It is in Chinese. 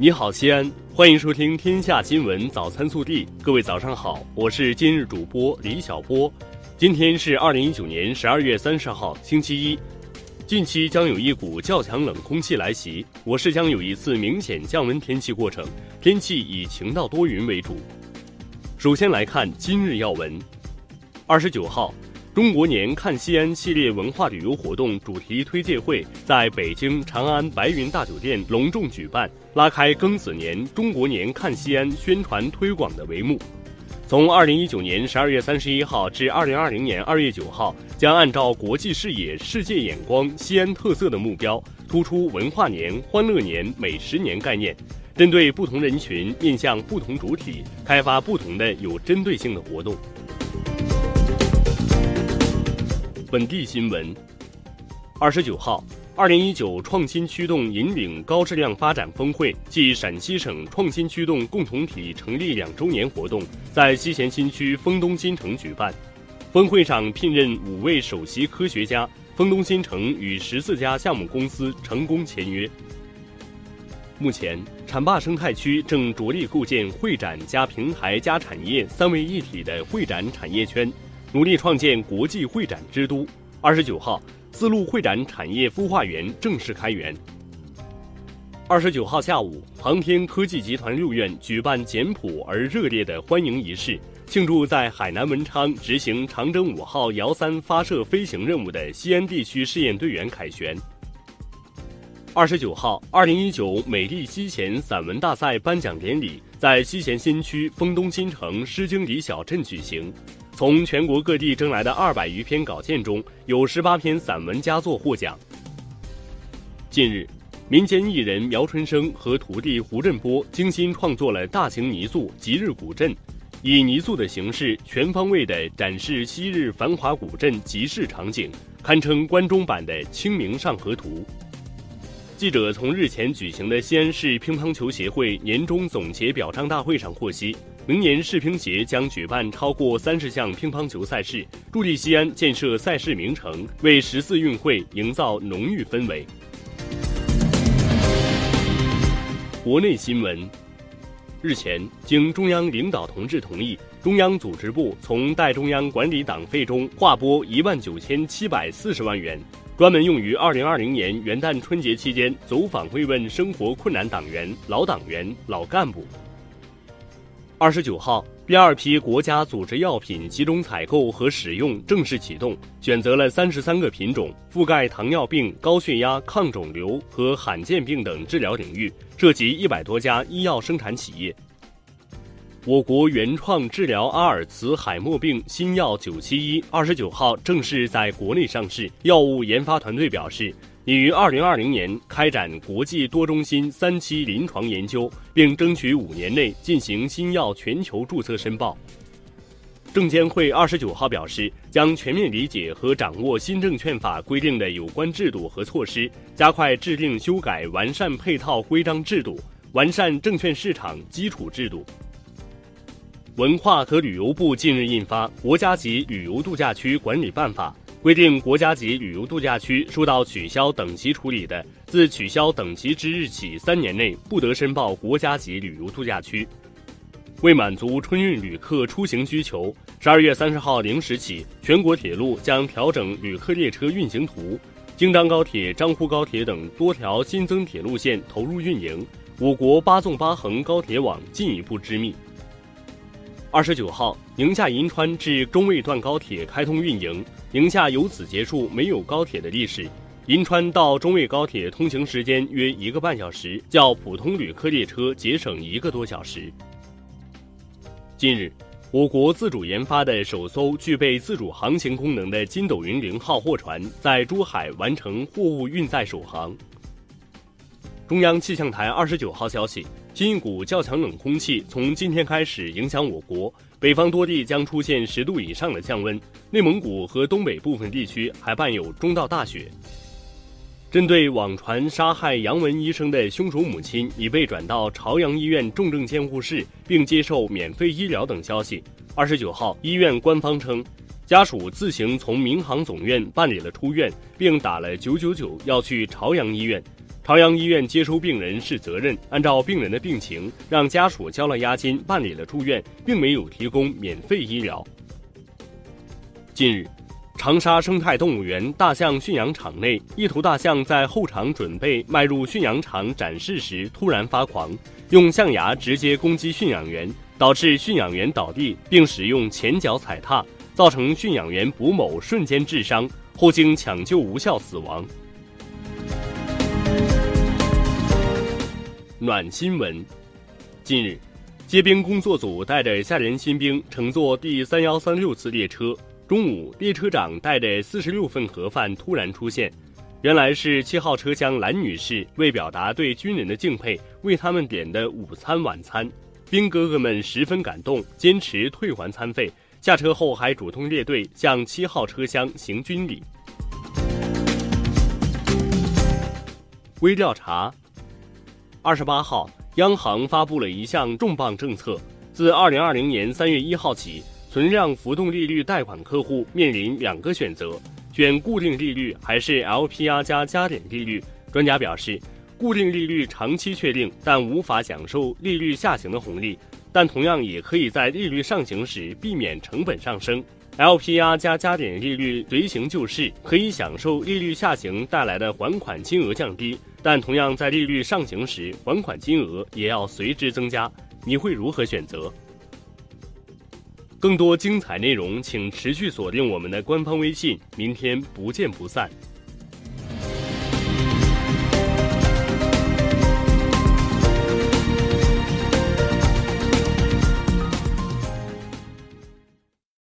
你好，西安，欢迎收听《天下新闻早餐速递》。各位早上好，我是今日主播李小波。今天是二零一九年十二月三十号，星期一。近期将有一股较强冷空气来袭，我市将有一次明显降温天气过程，天气以晴到多云为主。首先来看今日要闻。二十九号。中国年看西安系列文化旅游活动主题推介会在北京长安白云大酒店隆重举办，拉开庚子年中国年看西安宣传推广的帷幕。从二零一九年十二月三十一号至二零二零年二月九号，将按照国际视野、世界眼光、西安特色的目标，突出文化年、欢乐年、美食年概念，针对不同人群、面向不同主体，开发不同的有针对性的活动。本地新闻，二十九号，二零一九创新驱动引领高质量发展峰会暨陕西省创新驱动共同体成立两周年活动在西咸新区丰东新城举办。峰会上聘任五位首席科学家，丰东新城与十四家项目公司成功签约。目前，浐灞生态区正着力构建会展加平台加产业三位一体的会展产业圈。努力创建国际会展之都。二十九号，丝路会展产业孵化园正式开园。二十九号下午，航天科技集团六院举办简朴而热烈的欢迎仪式，庆祝在海南文昌执行长征五号遥三发射飞行任务的西安地区试验队员凯旋。二十九号，二零一九美丽西咸散文大赛颁奖典礼在西咸新区丰东新城诗经里小镇举行。从全国各地征来的二百余篇稿件中，有十八篇散文佳作获奖。近日，民间艺人苗春生和徒弟胡振波精心创作了大型泥塑《吉日古镇》，以泥塑的形式全方位地展示昔日繁华古镇集市场景，堪称关中版的《清明上河图》。记者从日前举行的西安市乒乓球协会年终总结表彰大会上获悉，明年世乒协将举办超过三十项乒乓球赛事，助力西安建设赛事名城，为十四运会营造浓郁氛围。国内新闻，日前，经中央领导同志同意，中央组织部从代中央管理党费中划拨一万九千七百四十万元。专门用于二零二零年元旦春节期间走访慰问生活困难党员、老党员、老干部。二十九号，第二批国家组织药品集中采购和使用正式启动，选择了三十三个品种，覆盖糖尿病、高血压、抗肿瘤和罕见病等治疗领域，涉及一百多家医药生产企业。我国原创治疗阿尔茨海默病新药九七一二十九号正式在国内上市。药物研发团队表示，拟于二零二零年开展国际多中心三期临床研究，并争取五年内进行新药全球注册申报。证监会二十九号表示，将全面理解和掌握新证券法规定的有关制度和措施，加快制定、修改、完善配套规章制度，完善证券市场基础制度。文化和旅游部近日印发《国家级旅游度假区管理办法》，规定国家级旅游度假区受到取消等级处理的，自取消等级之日起三年内不得申报国家级旅游度假区。为满足春运旅客出行需求，十二月三十号零时起，全国铁路将调整旅客列车运行图，京张高铁、张沪高铁等多条新增铁路线投入运营，我国八纵八横高铁网进一步织密。二十九号，宁夏银川至中卫段高铁开通运营，宁夏由此结束没有高铁的历史。银川到中卫高铁通行时间约一个半小时，较普通旅客列车节省一个多小时。近日，我国自主研发的首艘具备自主航行功能的筋斗云零号货船在珠海完成货物运载首航。中央气象台二十九号消息。新一股较强冷空气从今天开始影响我国，北方多地将出现十度以上的降温，内蒙古和东北部分地区还伴有中到大雪。针对网传杀害杨文医生的凶手母亲已被转到朝阳医院重症监护室，并接受免费医疗等消息，二十九号，医院官方称，家属自行从民航总院办理了出院，并打了九九九要去朝阳医院。朝阳医院接收病人是责任，按照病人的病情，让家属交了押金，办理了住院，并没有提供免费医疗。近日，长沙生态动物园大象驯养场内，一头大象在后场准备迈入驯养场展示时突然发狂，用象牙直接攻击驯养员，导致驯养员倒地，并使用前脚踩踏，造成驯养员卜某瞬间致伤，后经抢救无效死亡。暖新闻，近日，接兵工作组带着下连新兵乘坐第三幺三六次列车，中午，列车长带着四十六份盒饭突然出现，原来是七号车厢蓝女士为表达对军人的敬佩，为他们点的午餐晚餐。兵哥哥们十分感动，坚持退还餐费，下车后还主动列队向七号车厢行军礼。微调查。二十八号，央行发布了一项重磅政策，自二零二零年三月一号起，存量浮动利率贷款客户面临两个选择：选固定利率还是 LPR 加加点利率。专家表示，固定利率长期确定，但无法享受利率下行的红利，但同样也可以在利率上行时避免成本上升。LPR 加加点利率随行就市，可以享受利率下行带来的还款金额降低。但同样在利率上行时，还款金额也要随之增加。你会如何选择？更多精彩内容，请持续锁定我们的官方微信。明天不见不散。